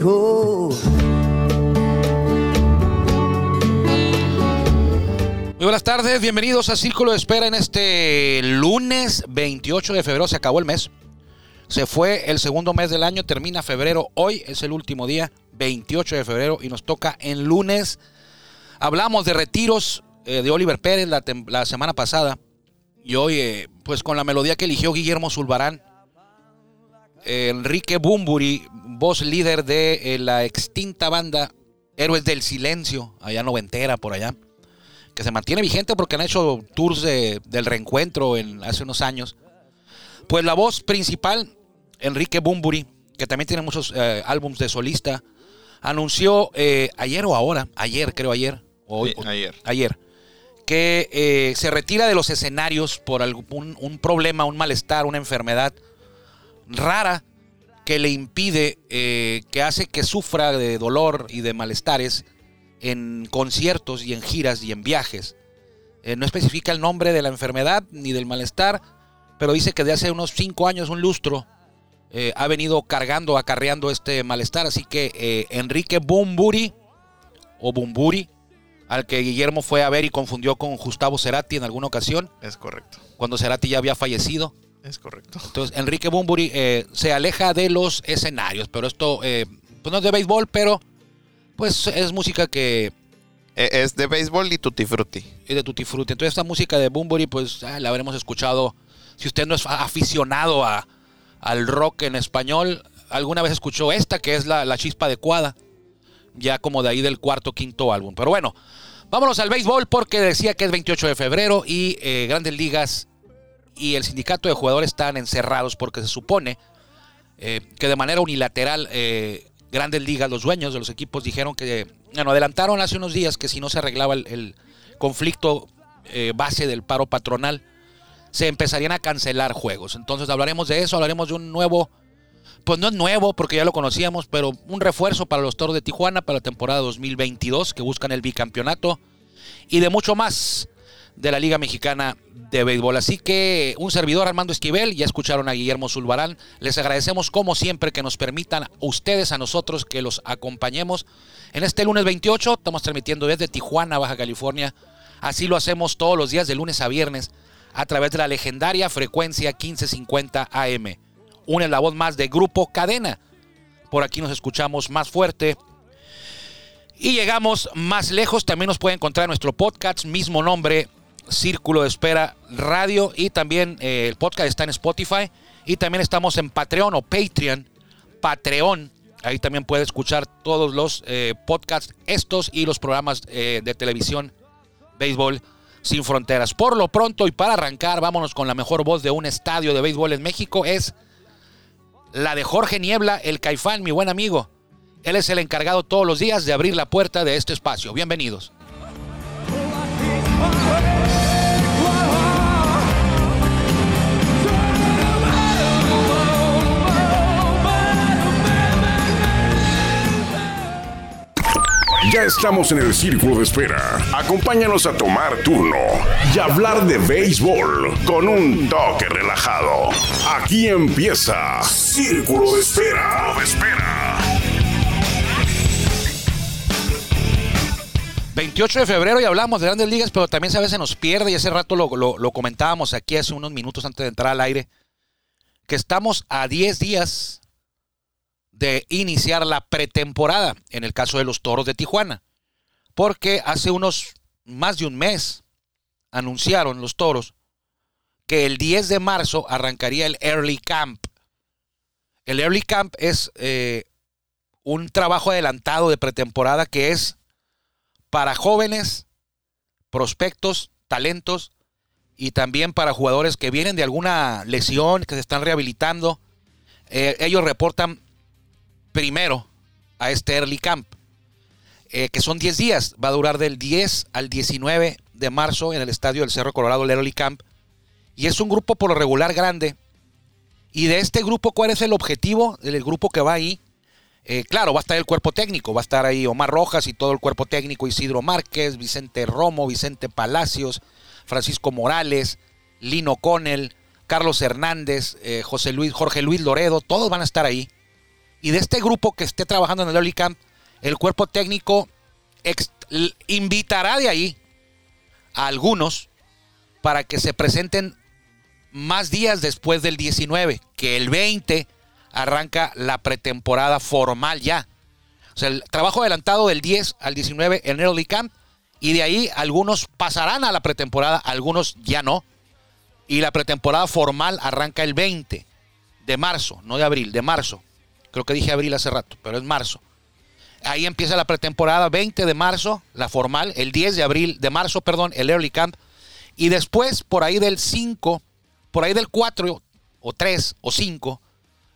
Muy buenas tardes, bienvenidos a Círculo de Espera en este lunes 28 de febrero. Se acabó el mes. Se fue el segundo mes del año, termina febrero. Hoy es el último día, 28 de febrero, y nos toca en lunes. Hablamos de retiros eh, de Oliver Pérez la semana pasada. Y hoy, eh, pues con la melodía que eligió Guillermo Zulbarán, eh, Enrique Bumburi, voz líder de eh, la extinta banda Héroes del Silencio, allá noventera, por allá, que se mantiene vigente porque han hecho tours de- del reencuentro en, hace unos años. Pues la voz principal, Enrique Bumburi, que también tiene muchos eh, álbumes de solista, anunció eh, ayer o ahora, ayer creo ayer, o Sí, ayer. ayer, que eh, se retira de los escenarios por algún un problema, un malestar, una enfermedad rara que le impide, eh, que hace que sufra de dolor y de malestares en conciertos y en giras y en viajes. Eh, no especifica el nombre de la enfermedad ni del malestar, pero dice que de hace unos cinco años, un lustro, eh, ha venido cargando, acarreando este malestar. Así que Enrique Bumburi, o Bumburi, al que Guillermo fue a ver y confundió con Gustavo Cerati en alguna ocasión, Es correcto. cuando Cerati ya había fallecido. Es correcto. Entonces, Enrique Bumburi eh, se aleja de los escenarios, pero esto eh, pues no es de béisbol, pero pues es música que E- Es de béisbol y tutti frutti. es de Tutti Frutti. Entonces, esta música de Bumburi, pues ah, la habremos escuchado. Si usted no es aficionado a, al rock en español, alguna vez escuchó esta, que es la, la chispa adecuada, ya como de ahí del cuarto quinto álbum. Pero bueno, vámonos al béisbol porque decía que es 28 de febrero y eh, Grandes Ligas y el sindicato de jugadores están encerrados porque se supone eh, que de manera unilateral eh, Grandes Ligas, los dueños de los equipos dijeron que, bueno, adelantaron hace unos días que si no se arreglaba el, conflicto eh, base del paro patronal, se empezarían a cancelar juegos. Entonces hablaremos de eso, hablaremos de un nuevo, pues no es nuevo porque ya lo conocíamos, pero un refuerzo para los Toros de Tijuana para la temporada 2022 que buscan el bicampeonato y de mucho más de la Liga Mexicana de Béisbol. Así que un servidor Armando Esquivel, ya escucharon a Guillermo Zulbarán, les agradecemos como siempre que nos permitan ustedes, a nosotros, que los acompañemos. En este lunes 28 estamos transmitiendo desde Tijuana, Baja California. Así lo hacemos todos los días de lunes a viernes a través de la legendaria frecuencia 1550 AM. Una la voz más de Grupo Cadena. Por aquí nos escuchamos más fuerte, y llegamos más lejos. También nos puede encontrar en nuestro podcast, mismo nombre, Círculo de Espera Radio. Y también eh, el podcast está en Spotify. Y también estamos en Patreon o Patreon. Patreon. Ahí también puede escuchar todos los eh, podcasts, estos y los programas eh, de televisión, béisbol sin fronteras. Por lo pronto y para arrancar, vámonos con la mejor voz de un estadio de béisbol en México. Es la de Jorge Niebla, el Caifán, mi buen amigo. Él es el encargado todos los días de abrir la puerta de este espacio. Bienvenidos. Estamos en el círculo de espera. Acompáñanos a tomar turno y hablar de béisbol con un toque relajado. Aquí empieza Círculo de Espera. Espera. 28 de febrero y hablamos de grandes ligas, pero también a veces nos pierde y ese rato lo comentábamos aquí hace unos minutos antes de entrar al aire, que estamos a 10 días de iniciar la pretemporada en el caso de los Toros de Tijuana, porque hace unos más de un mes anunciaron los Toros que el 10 de marzo arrancaría el Early Camp. El Early Camp es eh, un trabajo adelantado de pretemporada que es para jóvenes, prospectos, talentos y también para jugadores que vienen de alguna lesión, que se están rehabilitando. Eh, ellos reportan primero a este early camp, eh, que son 10 días. Va a durar del 10 al 19 de marzo en el estadio del Cerro Colorado, el early camp. Y es un grupo por lo regular grande. Y de este grupo, ¿cuál es el objetivo del grupo que va ahí? Eh, claro, va a estar el cuerpo técnico, va a estar ahí Omar Rojas y todo el cuerpo técnico, Isidro Márquez, Vicente Romo, Vicente Palacios, Francisco Morales, Lino Conel, Carlos Hernández, eh, José Luis, Jorge Luis Loredo, todos van a estar ahí. Y de este grupo que esté trabajando en el Early Camp, el cuerpo técnico invitará de ahí a algunos para que se presenten más días después del 19, que el 20 arranca la pretemporada formal ya. O sea, el trabajo adelantado del 10 al 19 en Early Camp y de ahí algunos pasarán a la pretemporada, algunos ya no. Y la pretemporada formal arranca el 20 de marzo, no de abril, de marzo. Creo que dije abril hace rato, pero es marzo. Ahí empieza la pretemporada 20 de marzo, la formal, el 10 de abril, de marzo, perdón, el Early Camp. Y después, por ahí del 5, por ahí del 4 o 3 o 5,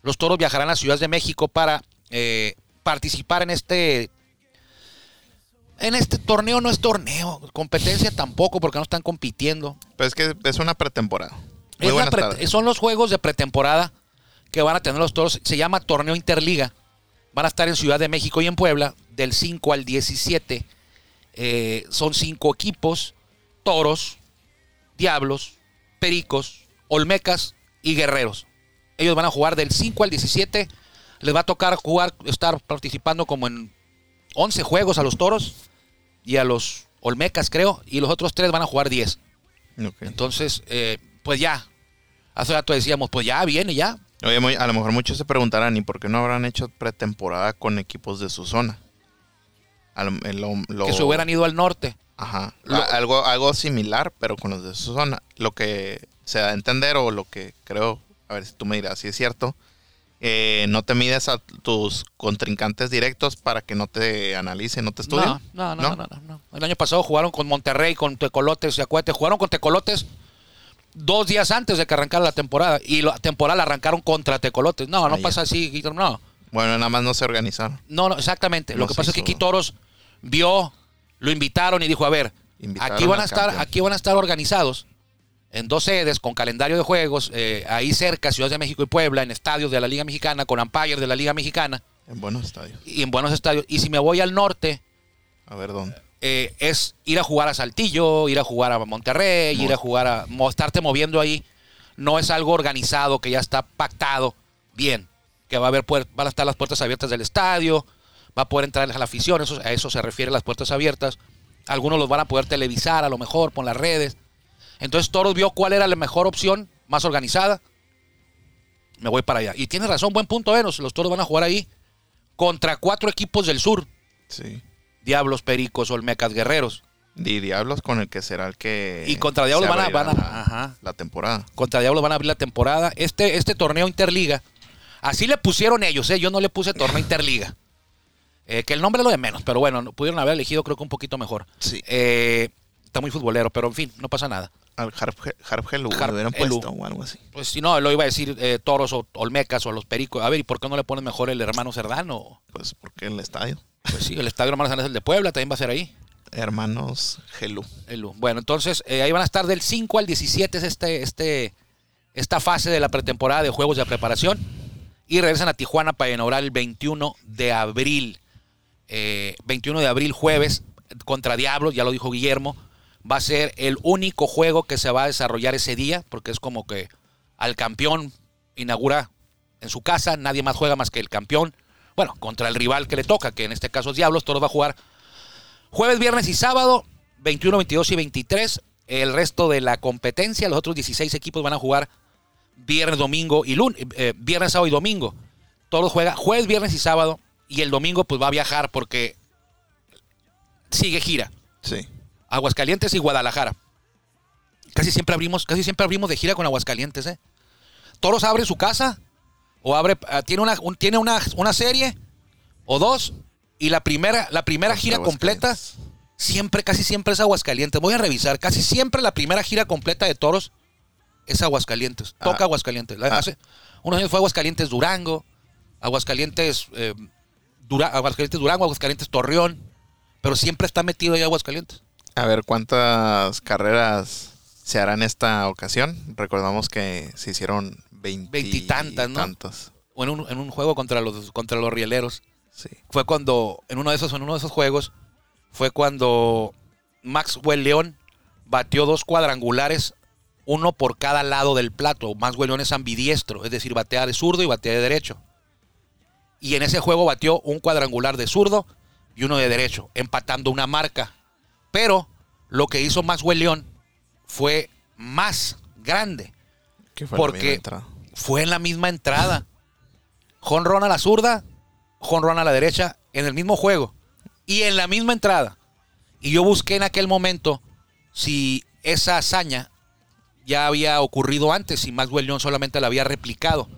los toros viajarán a Ciudad de México para eh, participar en este en este torneo no es torneo, competencia tampoco porque no están compitiendo. Pues es que es una pretemporada. Es la pre- son los juegos de pretemporada que van a tener los toros. Se llama Torneo Interliga. Van a estar en Ciudad de México y en Puebla del 5 al 17. Eh, son cinco equipos: toros, diablos, pericos, olmecas y guerreros. Ellos van a jugar del 5 al 17. Les va a tocar jugar, estar participando como en 11 juegos a los toros y a los olmecas, creo. Y los otros tres van a jugar 10. Ok. Entonces, eh, pues ya. Hace rato decíamos, pues ya viene, ya. Oye, muy- a lo mejor muchos se preguntarán, ¿y por qué no habrán hecho pretemporada con equipos de su zona? Lo- eh, lo- lo- Que se hubieran ido al norte. Ajá. algo, algo similar, pero con los de su zona. Lo que se da a entender o lo que creo, a ver si tú me dirás si es cierto, eh, no te mides a tus contrincantes directos para que no te analicen, no te estudien. No, no, no, no, no, no. El año pasado jugaron con Monterrey, con Tecolotes, y acuérdate, jugaron con Tecolotes dos días antes de que arrancara la temporada. Y la temporada la arrancaron contra Tecolotes. No, no pasa así, Guillermo, no. Bueno, nada más no se organizaron. No, no, exactamente. Lo que pasa es que. Quitoros vio, lo invitaron y dijo, a ver, Invitaron aquí van a estar, campeón. aquí van a estar organizados en dos sedes con calendario de juegos, eh, ahí cerca, Ciudad de México y Puebla, en estadios de la Liga Mexicana, con umpires de la Liga Mexicana En buenos estadios. y en buenos estadios. Y si me voy al norte, A ver dónde. Eh, es ir a jugar a Saltillo, ir a jugar a Monterrey, Mo- ir a jugar a estarte moviendo ahí. No es algo organizado que ya está pactado bien, que va a haber van a estar las puertas abiertas del estadio, va a poder entrar a la afición, eso, a eso se refiere las puertas abiertas. Algunos los van a poder televisar a lo mejor por las redes. Entonces Toros vio cuál era la mejor opción, más organizada. Me voy para allá. Y tienes razón, buen punto. Los, los Toros van a jugar ahí contra cuatro equipos del sur. Sí. Diablos, Pericos, Olmecas, Guerreros. Y Diablos con el que será el que. Y contra Diablos van a- van a- la, ajá. la temporada. Contra Diablos van a abrir la temporada. Este, este torneo Interliga, así le pusieron ellos, ¿eh? yo no le puse torneo Interliga. Eh, que el nombre es lo de menos, pero bueno, no- pudieron haber elegido creo que un poquito mejor. Sí. Eh, está muy futbolero, pero en fin, no pasa nada. Al Harp, Harp Harp hubieran puesto o algo así. Pues si no, lo iba a decir eh, toros o olmecas o los pericos. A ver, ¿y por qué no le ponen mejor el hermano Cerdano? Pues porque el estadio. Pues sí, el estadio hermano Cerdano es el de Puebla, también va a ser ahí. Hermanos Hello. El U. Bueno, entonces eh, ahí van a estar del 5 al 17 es este, este, esta fase de la pretemporada de juegos de preparación. Y regresan a Tijuana para inaugurar el 21 de abril. Eh, 21 de abril, jueves, contra Diablos, ya lo dijo Guillermo. Va a ser el único juego que se va a desarrollar ese día, porque es como que al campeón inaugura en su casa, nadie más juega más que el campeón. Bueno, contra el rival que le toca, que en este caso es Diablos, todos va a jugar Jueves, viernes y sábado, 21, 22 y 23. El resto de la competencia, los otros 16 equipos van a jugar viernes, domingo y lunes, eh, viernes, sábado y domingo. Todos juegan jueves, viernes y sábado. Y el domingo pues va a viajar porque sigue gira. Sí. Aguascalientes y Guadalajara. Casi siempre abrimos, casi siempre abrimos de gira con Aguascalientes, ¿eh? Toros abre su casa o abre ah, tiene una un- tiene una, una serie o dos y la primera la primera gira completa Aguascalientes. siempre casi siempre es Aguascalientes. Voy a revisar, casi siempre la primera gira completa de Toros es Aguascalientes. Toca Ah. Aguascalientes. La- Ah. Hace unos años fue Aguascalientes Durango. Aguascalientes, eh, Dura- Aguascalientes Durango, Aguascalientes Torreón, pero siempre está metido ahí Aguascalientes. A ver, ¿cuántas carreras se harán esta ocasión? Recordamos que se hicieron Veintitantas, ¿no? tantas. O en un, en un juego contra los, contra los rieleros. Sí. Fue cuando, en uno de esos, en uno de esos juegos, fue cuando Maxwell León batió dos cuadrangulares, uno por cada lado del plato. Maxwell León es ambidiestro, es decir, batea de zurdo y batea de derecho. Y en ese juego batió un cuadrangular de zurdo y uno de derecho, empatando una marca. Pero lo que hizo Maxwell León fue más grande. ¿Qué fue Porque- la misma entrada? Fue en la misma entrada. Jonrón a la zurda, jonrón a la derecha, en el mismo juego. Y en la misma entrada. Y yo busqué en aquel momento si esa hazaña ya había ocurrido antes, si Maxwell solamente la había replicado.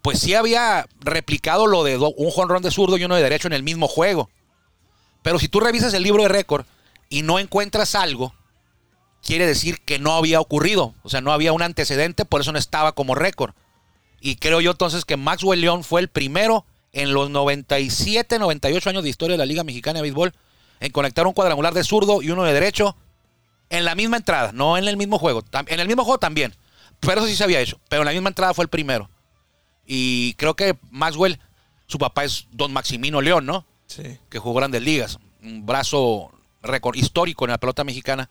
Pues sí había replicado lo de un jonrón de zurdo y uno de derecho en el mismo juego. Pero si tú revisas el libro de récord y no encuentras algo, quiere decir que no había ocurrido. O sea, no había un antecedente, por eso no estaba como récord. Y creo yo entonces que Maxwell León fue el primero en los 97, 98 años de historia de la Liga Mexicana de Béisbol en conectar un cuadrangular de zurdo y uno de derecho en la misma entrada, no en el mismo juego. En el mismo juego también, pero eso sí se había hecho. Pero en la misma entrada fue el primero. Y creo que Maxwell, su papá es Don Maximino León, ¿no? Sí. que jugó grandes ligas, un brazo récord histórico en la pelota mexicana.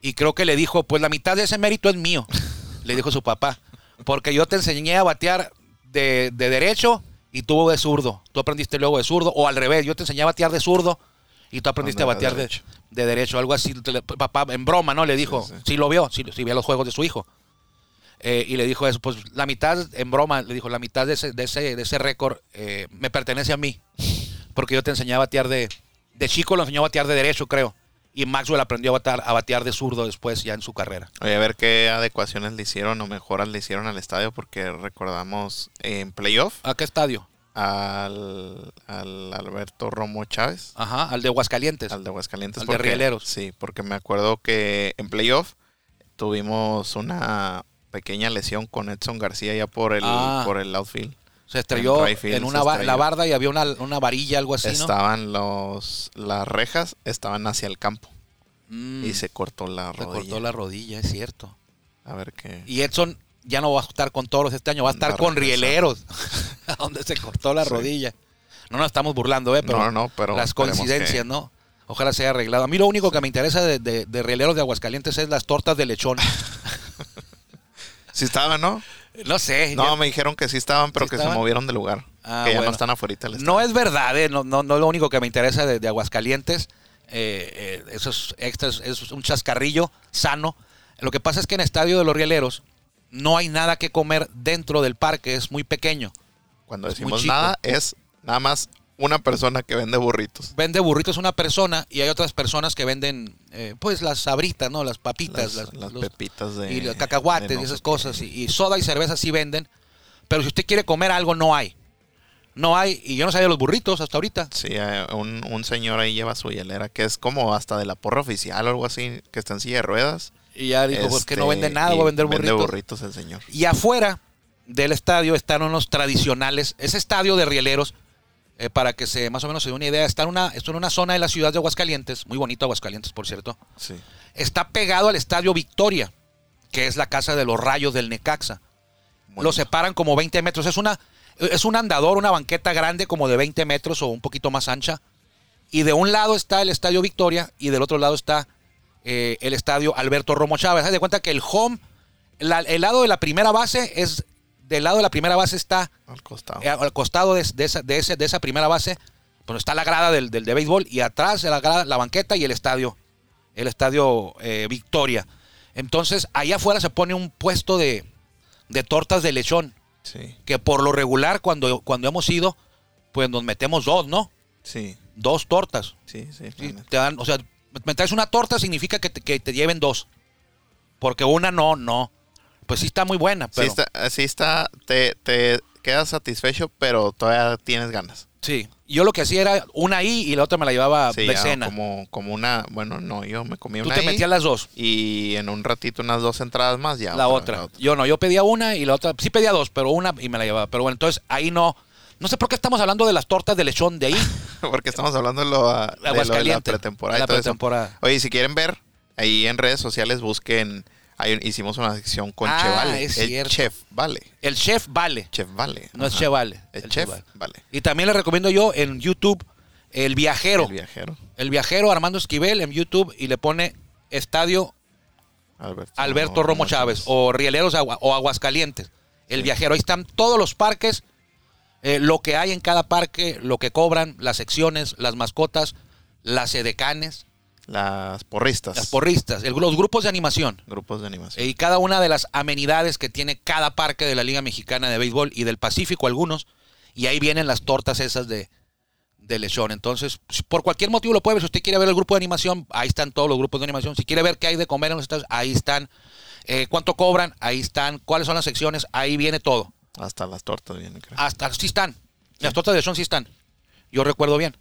Y creo que le dijo, pues la mitad de ese mérito es mío, le dijo su papá, porque yo te enseñé a batear de, de derecho y tú de zurdo. Tú aprendiste luego de zurdo, o al revés, yo te enseñé a batear de zurdo y tú aprendiste a Anda, de batear de derecho. de derecho, algo así. Papá, en broma, ¿no? Le dijo, Sí, sí, sí. lo vio, sí, sí vio los juegos de su hijo. Eh, y le dijo eso, pues la mitad, en broma, le dijo, la mitad de ese, de ese, de ese récord eh, me pertenece a mí. Porque yo te enseñé a batear de... De chico lo enseñó a batear de derecho, creo. Y Maxwell aprendió a batear, a batear de zurdo después ya en su carrera. Oye, a ver qué adecuaciones le hicieron o mejoras le hicieron al estadio, porque recordamos en playoff ¿A qué estadio? al, al Alberto Romo Chávez, Ajá, al de Aguascalientes. al de Aguascalientes. Al de Rieleros. Sí, porque me acuerdo que en playoff tuvimos una pequeña lesión con Edson García ya por el, Ah. por el outfield. Se estrelló en se una estrelló. la barda y había una, una varilla, algo así, ¿no? Estaban los las rejas estaban hacia el campo Mm, y se cortó la se rodilla. cortó la rodilla, es cierto. A ver qué. Y Edson ya no va a estar con toros este año, va a estar Va a con rieleros, a donde se cortó la Sí. rodilla. No nos estamos burlando, ¿eh? Pero no, no, pero las coincidencias, que- ¿no? Ojalá se haya arreglado. A mí lo único que me interesa de, de, de rieleros de Aguascalientes es las tortas de lechón. Sí estaban, ¿no? No sé. No, me dijeron que sí estaban, pero ¿Sí que estaban? se movieron de lugar. Ah, que ya bueno. no están afuera del no es verdad, ¿eh? no, no, no es lo único que me interesa de, de Aguascalientes. Eh, eh, eso es extra, es- un chascarrillo sano. Lo que pasa es que en Estadio de los Rieleros no hay nada que comer dentro del parque, es muy pequeño. Cuando es decimos nada, es nada más una persona que vende burritos. Vende burritos una persona y hay otras personas que venden eh, pues las sabritas, ¿no? Las papitas, Las, las, las los- pepitas de. y los cacahuates no y esas cosas. Y, y soda y cerveza sí venden. Pero si usted quiere comer algo, no hay. No hay. Y yo no sabía los burritos hasta ahorita. Sí, eh, un, un señor ahí lleva su hielera que es como hasta de la porra oficial o algo así, que está en silla de ruedas. Y ya dijo, pues que no Este, vende nada, y voy a vender Vende burritos. burritos el señor. Y afuera del estadio están unos tradicionales. Ese estadio de rieleros, eh, para que se más o menos se dé una idea, está en una, está en una zona de la ciudad de Aguascalientes, muy bonito Aguascalientes, por cierto. Sí. Está pegado al estadio Victoria, que es la casa de los rayos del Necaxa. Lo separan como 20 metros. Es una es un andador, una banqueta grande como de 20 metros o un poquito más ancha. Y de un lado está el estadio Victoria y del otro lado está eh, el estadio Alberto Romo Chávez. Haz de cuenta que el home, la- el lado de la primera base es, del lado de la primera base está Al costado. eh, al costado de, de esa, de, ese- de esa primera base, pues está la grada del, del de béisbol y atrás de la grada, la banqueta y el estadio, el estadio eh, Victoria. Entonces, allá afuera se pone un puesto de, de tortas de lechón, Sí, que por lo regular cuando, cuando hemos ido, pues nos metemos dos, ¿no? sí, Dos tortas. sí, sí. Sí, te dan, o sea, me traes una torta significa que te, que te lleven dos. Porque una no, no. Pues sí está muy buena, Sí pero... está, sí está te, te quedas satisfecho, pero todavía tienes ganas. Sí. Yo lo que hacía era una ahí y la otra me la llevaba Sí, de ya cena. como, como una, bueno, no, yo me comí Tú una te ahí metías las dos. y en un ratito unas dos entradas más ya. la otra. Yo no, yo pedía una y la otra, sí pedía dos, pero una y me la llevaba. Pero bueno, entonces ahí no, No sé por qué estamos hablando de las tortas de lechón de ahí. Porque estamos hablando de lo, de lo de la pretemporada. La pretemporada. Oye, si quieren ver, ahí en redes sociales busquen. Ahí hicimos una sección con Ah, Chevale. es el cierto. Chef Vale. El chef vale. Chef Vale. No es Ajá. Chevale. El, el Chef. Vale. Y también le recomiendo yo en YouTube El Viajero. El viajero. El Viajero Armando Esquivel en YouTube y le pone Estadio Alberto, Alberto Romo Chávez o Rieleros Agua- o Aguascalientes. El Viajero. Ahí están todos los parques, eh, lo que hay en cada parque, lo que cobran, las secciones, las mascotas, las edecanes, Las porristas. las porristas, el- los grupos de animación. Grupos de animación. y cada una de las amenidades que tiene cada parque de la Liga Mexicana de Béisbol y del Pacífico algunos. Y ahí vienen las tortas esas de, de lechón. Entonces, por cualquier motivo lo puede ver. Si usted quiere ver el grupo de animación, ahí están todos los grupos de animación. Si quiere ver qué hay de comer en los estados, ahí están. Eh, ¿Cuánto cobran? Ahí están. ¿Cuáles son las secciones? Ahí viene todo. Hasta las tortas vienen, creo. Hasta sí están. Las tortas de lechón sí están. Yo recuerdo bien.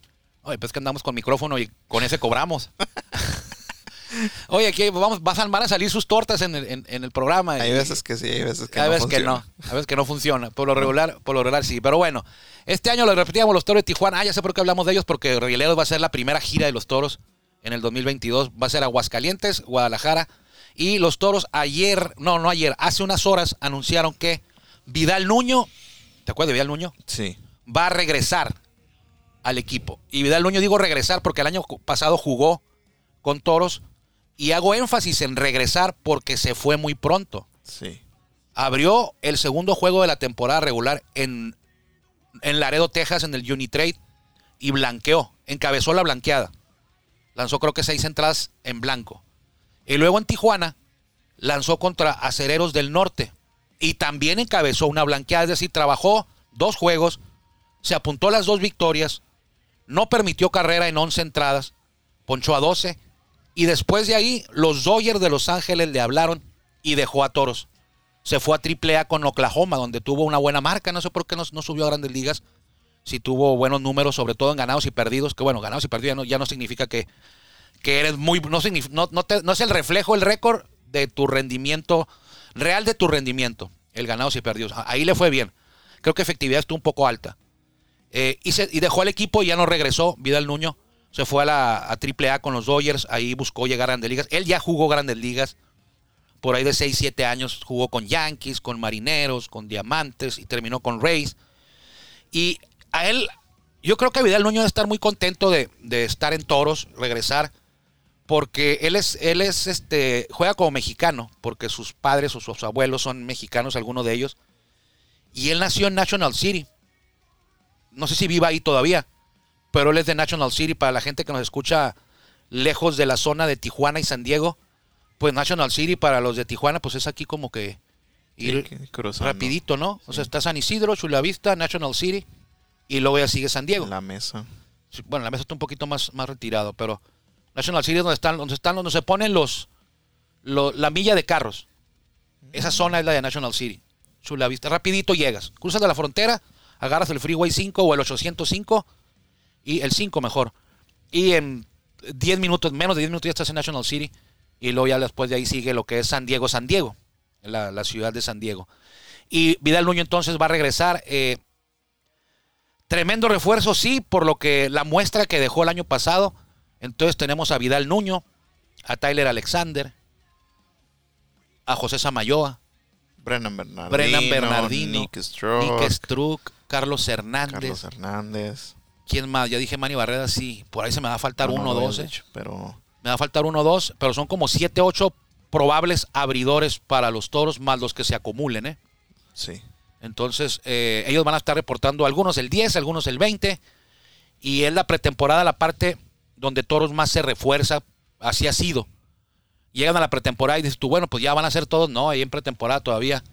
Oye, pues que andamos con micrófono y con ese cobramos. Oye, aquí vamos, van van a salir sus tortas en el, en- en el programa. hay veces que sí, hay veces que hay no. veces que no, hay veces que no funciona. Por lo regular, por lo regular sí. Pero bueno, este año lo repetíamos los toros de Tijuana. Ah, ya sé por qué hablamos de ellos, porque Rieleros va a ser la primera gira de los toros en el 2022. Va a ser Aguascalientes, Guadalajara. Y los toros ayer, no, no ayer, hace unas horas anunciaron que Vidal Nuño, ¿te acuerdas de Vidal Nuño? Sí. Va a regresar al equipo. Y Vidal Nuño digo regresar porque el año pasado jugó con toros. Y hago énfasis en regresar porque se fue muy pronto Sí. abrió el segundo juego de la temporada regular en, en Laredo, Texas, en el Unitrade, y blanqueó, encabezó la blanqueada. Lanzó creo que seis entradas en blanco. Y luego en Tijuana lanzó contra Acereros del Norte y también encabezó una blanqueada, es decir, trabajó dos juegos, se apuntó las dos victorias, no permitió carrera en 11 entradas, ponchó a 12 y después de ahí los Dodgers de Los Ángeles le hablaron y dejó a Toros se fue a Triple A con Oklahoma, donde tuvo una buena marca. No sé por qué no, subió a grandes ligas. Si tuvo buenos números, sobre todo en ganados y perdidos. Que bueno, ganados y perdidos ya no, significa que, que eres muy. No, no, te- no es el reflejo, el récord de tu rendimiento, real de tu rendimiento. El ganados y perdidos. Ahí le fue bien. Creo que efectividad estuvo un poco alta. Eh, y, dejó al equipo y ya no regresó. Vidal Nuño se fue a la a Triple A con los Dodgers. Ahí buscó llegar a grandes ligas. Él ya jugó grandes ligas por ahí de 6, 7 años jugó con Yankees, con Marineros, con Diamantes y terminó con Rays. Y a él, yo creo que Vidal Nuño debe estar muy contento de, de estar en Toros, regresar, porque él es, él es, este, juega como mexicano, porque sus padres o sus abuelos son mexicanos, algunos de ellos. Y él nació en National City. No sé si viva ahí todavía, pero él es de National City. Para la gente que nos escucha lejos de la zona de Tijuana y San Diego, pues National City para los de Tijuana, pues es aquí como que ir Sí, rapidito, ¿no? O sea, está San Isidro, Chulavista, National City, y luego ya sigue San Diego. La mesa. Bueno, la mesa está un poquito más, más retirado, pero National City es donde están, donde están, donde se ponen los, lo- la milla de carros. Esa zona es la de National City. Chulavista, rapidito llegas. Cruzas de la frontera, agarras el Freeway 5 o el 805 y el 5 mejor. Y en 10 minutos, menos de 10 minutos ya estás en National City y luego ya después de ahí sigue lo que es San Diego, San Diego, la, la ciudad de San Diego. Y Vidal Nuño entonces va a regresar. eh, tremendo refuerzo, sí, por lo que la muestra que dejó el año pasado. Entonces tenemos a Vidal Nuño, a Tyler Alexander, a José Samayoa, Brennan Bernardino. Brennan Bernardino, Nick. Nick Struck, Carlos Hernández. Carlos Hernández. ¿Quién más? Ya dije Manny Barrera, sí. Por ahí se me va a faltar No, no uno o dos. eh. dicho, Pero Me va a faltar uno o dos, pero son como siete, ocho probables abridores para los toros, más los que se acumulen, ¿eh? sí. Entonces, eh, ellos van a estar reportando algunos el 10, algunos el 20. Y es la pretemporada, la parte donde Toros más se refuerza. Así ha sido. Llegan a la pretemporada y dices tú, bueno, pues ya van a ser todos. No, ahí en pretemporada todavía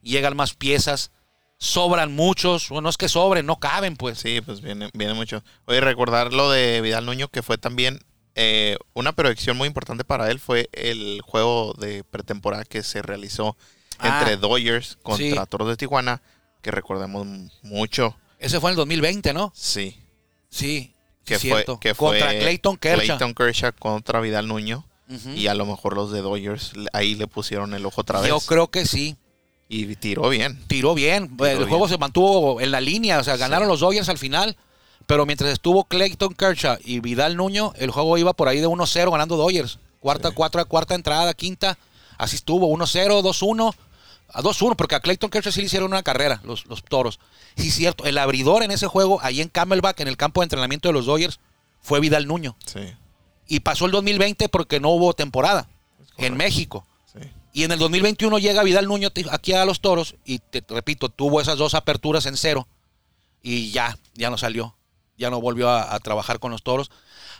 llegan más piezas. Sobran muchos. Bueno, no es que sobren, no caben, pues. Sí, pues viene, viene mucho. Oye, recordar lo de Vidal Nuño, que fue también eh, una proyección muy importante para él, fue el juego de pretemporada que se realizó Ah, entre Dodgers contra sí. Toros de Tijuana, que recordemos mucho. Ese fue en el 2020, ¿no? Sí. Sí. Que fue, cierto. que Contra fue Clayton Kershaw. Clayton Kershaw contra Vidal Nuño. Y a lo mejor los de Dodgers ahí le pusieron el ojo otra vez. Yo creo que sí. Y tiró bien. tiró bien. Tiró el bien. juego se mantuvo en la línea, o sea, ganaron los Dodgers al final. Pero mientras estuvo Clayton Kershaw y Vidal Nuño, el juego iba por ahí de 1-0 ganando Dodgers. Cuarta, cuarta, cuarta entrada, quinta. Así estuvo, 1-0, 2-1. A 2-1, porque a Clayton Kershaw sí le hicieron una carrera, los, los toros. Sí, cierto. El abridor en ese juego, ahí en Camelback, en el campo de entrenamiento de los Dodgers, fue Vidal Nuño. Sí, Y pasó el 2020 porque no hubo temporada en. México. Y en el 2021 llega Vidal Nuño aquí a los toros y te repito, tuvo esas dos aperturas en cero y ya, ya no salió. Ya no volvió a, a trabajar con los toros.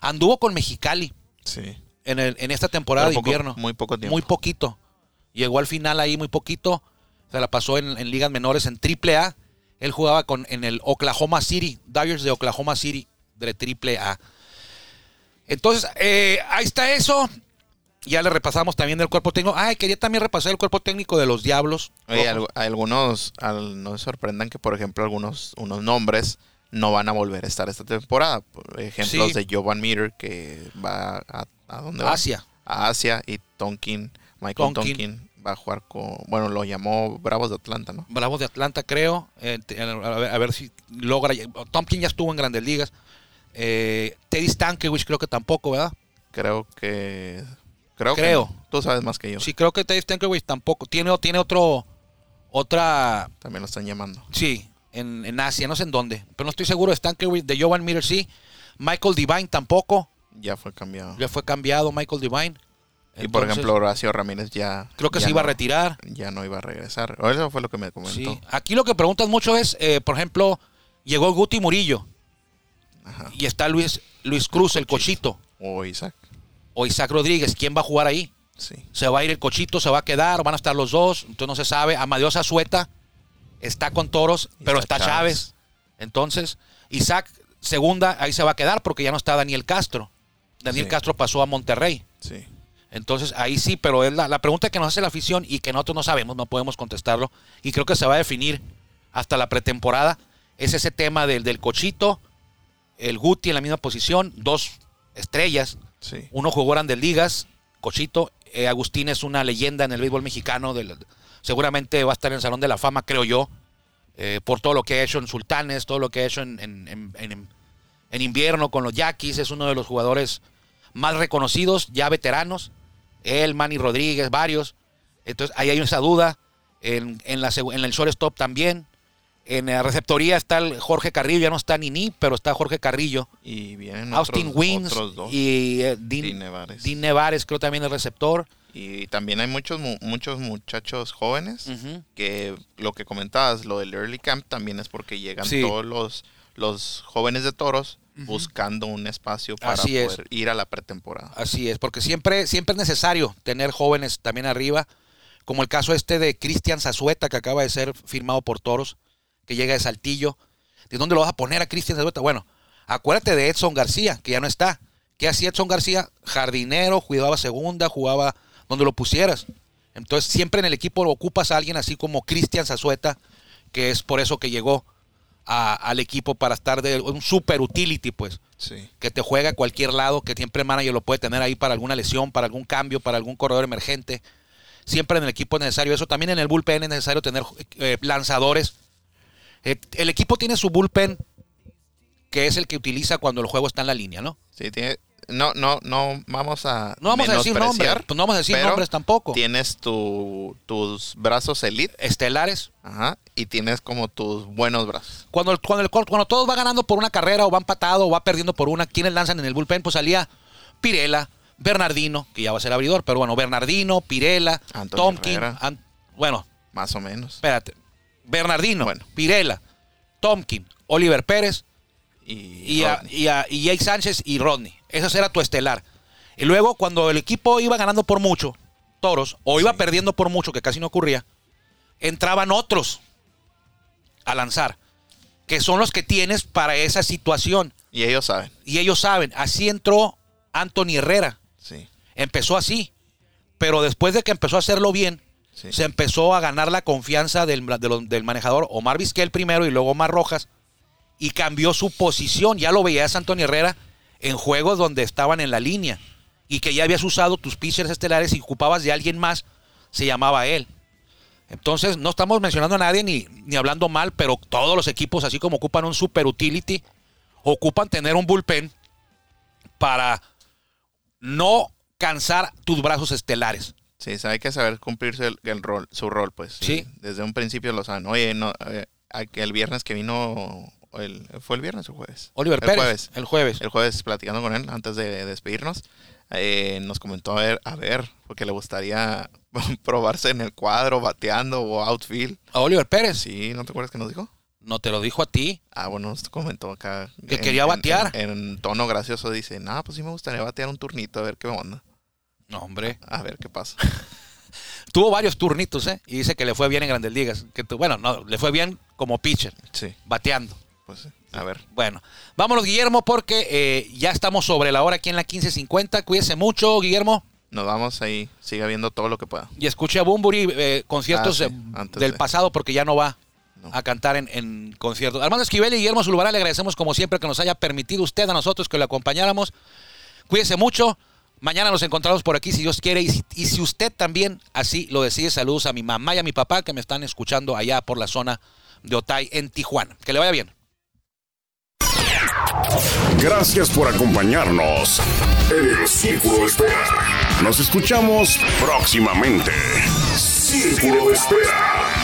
Anduvo con Mexicali Sí. en, el, en esta temporada de invierno. muy poco tiempo. Muy poquito. Llegó al final ahí muy poquito. Se la pasó en, en ligas menores en Triple A. Él jugaba con, en el Oklahoma City, Dyers de Oklahoma City, de Triple A. Entonces, eh, ahí está eso. Ya le repasamos también el cuerpo técnico. Ay, quería también repasar el cuerpo técnico de los Diablos. Oye, algunos, al- no se sorprendan que, por ejemplo, algunos unos nombres no van a volver a estar esta temporada. Por ejemplos Sí. de Jovan Meter, que va a, ¿a dónde va? Asia. A Asia, y Tonkin, Michael Tonkin. Tonkin, va a jugar con, bueno, lo llamó Bravos de Atlanta, ¿no? Bravos de Atlanta, creo. Eh, a, ver, a ver si logra. Tompkins ya estuvo en Grandes Ligas. Eh, Teddy Stankiewicz creo que tampoco, ¿verdad? Creo que, creo, que Creo. no. Tú sabes más que yo. Sí, creo que Teddy Stankiewicz tampoco. Tiene, tiene otro. Otra. También lo están llamando. Sí, en, en Asia, no sé en dónde. Pero no estoy seguro de Stankiewicz. De Jovan Miller sí. Michael Divine tampoco. Ya fue cambiado. Ya fue cambiado Michael Divine. y por ejemplo, Horacio Ramírez ya. Creo que ya se iba a retirar. Ya no iba a regresar. O Eso fue lo que me comentó. Sí. Aquí lo que preguntan mucho es, eh, por ejemplo, llegó Guti Murillo. Ajá. Y está Luis, Luis Cruz, el cochito. O Isaac. O Isaac Rodríguez. ¿Quién va a jugar ahí? Sí. Se va a ir el cochito, se va a quedar, van a estar los dos. Entonces no se sabe. Amadeo Azueta está con toros, pero está está Chávez. Chávez. Entonces, Isaac, segunda, ahí se va a quedar porque ya no está Daniel Castro. Daniel Sí. Castro pasó a Monterrey. Sí. Entonces ahí sí, pero es la, la pregunta que nos hace la afición y que nosotros no sabemos, no podemos contestarlo. Y creo que se va a definir hasta la pretemporada. Es ese tema del, del cochito, el Guti en la misma posición, dos estrellas. Sí. Uno jugó grandes ligas, Cochito. eh, Agustín es una leyenda en el béisbol mexicano. del- seguramente va a estar en el Salón de la Fama, creo yo, eh, por todo lo que ha hecho en Sultanes, todo lo que ha hecho en, en- en- en- invierno con los Yaquis. Es uno de los jugadores más reconocidos, ya veteranos. Él, Manny Rodríguez, varios. Entonces ahí hay esa duda. En, en la, en el shortstop también. En la receptoría está el Jorge Carrillo, ya no está Nini, pero está Jorge Carrillo. Y vienen Austin otros, Wins otros dos. y eh, Dean, Dean Nevares. Dean Nevares, creo también el receptor. Y también hay muchos mu- muchos muchachos jóvenes que lo que comentabas, lo del early camp también es porque llegan Sí. todos los, los jóvenes de toros buscando un espacio para Así es. poder ir a la pretemporada. Así es, porque siempre, siempre es necesario tener jóvenes también arriba, como el caso este de Cristian Zazueta, que acaba de ser firmado por Toros, que llega de Saltillo. ¿De dónde lo vas a poner a Cristian Zazueta? Bueno, acuérdate de Edson García, que ya no está. ¿Qué hacía Edson García? Jardinero, cuidaba segunda, jugaba donde lo pusieras. Entonces siempre en el equipo lo ocupas a alguien así como Cristian Zazueta, que es por eso que llegó a- al equipo para estar de un super utility, pues Sí. que te juega a cualquier lado, que siempre el manager lo puede tener ahí para alguna lesión, para algún cambio, para algún corredor emergente. Siempre en el equipo es necesario eso. También en el bullpen es necesario tener eh, lanzadores. Eh, el equipo tiene su bullpen, que es el que utiliza cuando el juego está en la línea, ¿no? Sí, tiene, no, no, no vamos a No vamos a decir nombres, pues no vamos a decir nombres tampoco. Tienes tu, tus brazos elite, Estelares. ajá, y tienes como tus buenos brazos. Cuando, el- cuando, el- cuando todos van ganando por una carrera o van empatado o va perdiendo por una, ¿quiénes lanzan en el bullpen? Pues salía Pirela, Bernardino, que ya va a ser abridor, pero bueno, Bernardino, Pirela, Antonio Tomkin. An- bueno, Más o menos. espérate, Bernardino, Bueno. Pirela, Tomkin, Oliver Pérez Y, y, a, y, a- y Jake Sánchez y Rodney. Ese era tu estelar. Y luego, cuando el equipo iba ganando por mucho, toros, o iba Sí. perdiendo por mucho, que casi no ocurría, entraban otros a lanzar, que son los que tienes para esa situación. Y ellos saben. Y ellos saben, así entró Anthony Herrera. Sí. Empezó así, pero después de que empezó a hacerlo bien, Se empezó a ganar la confianza del manejador Omar Vizquel primero y luego Omar Rojas y cambió su posición. Ya lo veías Antonio Herrera en juegos donde estaban en la línea y que ya habías usado tus pitchers estelares y ocupabas de alguien más, se llamaba él. Entonces, no estamos mencionando a nadie ni, ni hablando mal, pero todos los equipos, así como ocupan un super utility, ocupan tener un bullpen para no cansar tus brazos estelares. Sí, hay que saber cumplirse el, rol, su rol, pues. Sí. Desde un principio lo saben. Oye, no, eh, el viernes que vino, el, ¿fue el viernes o jueves? Oliver el Pérez. Jueves. El jueves. El jueves platicando con él antes de despedirnos. Eh, nos comentó a ver, a ver, porque le gustaría probarse en el cuadro, bateando o outfield. A Oliver Pérez. Sí, ¿no te acuerdas que nos dijo? No te lo dijo a ti. Ah, bueno, nos comentó acá. Que quería batear. En, tono gracioso dice, no, pues sí me gustaría batear un turnito, a ver qué onda. No, hombre. A ver qué pasa. Tuvo varios turnitos, ¿eh? Y dice que le fue bien en Grandes Ligas. Que bueno, no, le fue bien como pitcher. Sí. Bateando. Pues sí. A ver. Bueno, vámonos, Guillermo, porque eh, ya estamos sobre la hora aquí en la 15.50. Cuídese mucho, Guillermo. Nos vamos ahí, siga viendo todo lo que pueda. Y escuche a Bumburi eh, conciertos Ah, sí, del de- pasado porque ya no va a cantar en, en conciertos. Armando Esquivel y Guillermo Zulbarán, le agradecemos como siempre que nos haya permitido usted a nosotros que lo acompañáramos. Cuídese mucho. Mañana nos encontramos por aquí si Dios quiere. Y si, y si usted también así lo decide, saludos a mi mamá y a mi papá que me están escuchando allá por la zona de Otay en Tijuana. Que le vaya bien. Gracias por acompañarnos en el Círculo de Espera. Nos escuchamos próximamente. Círculo de Espera.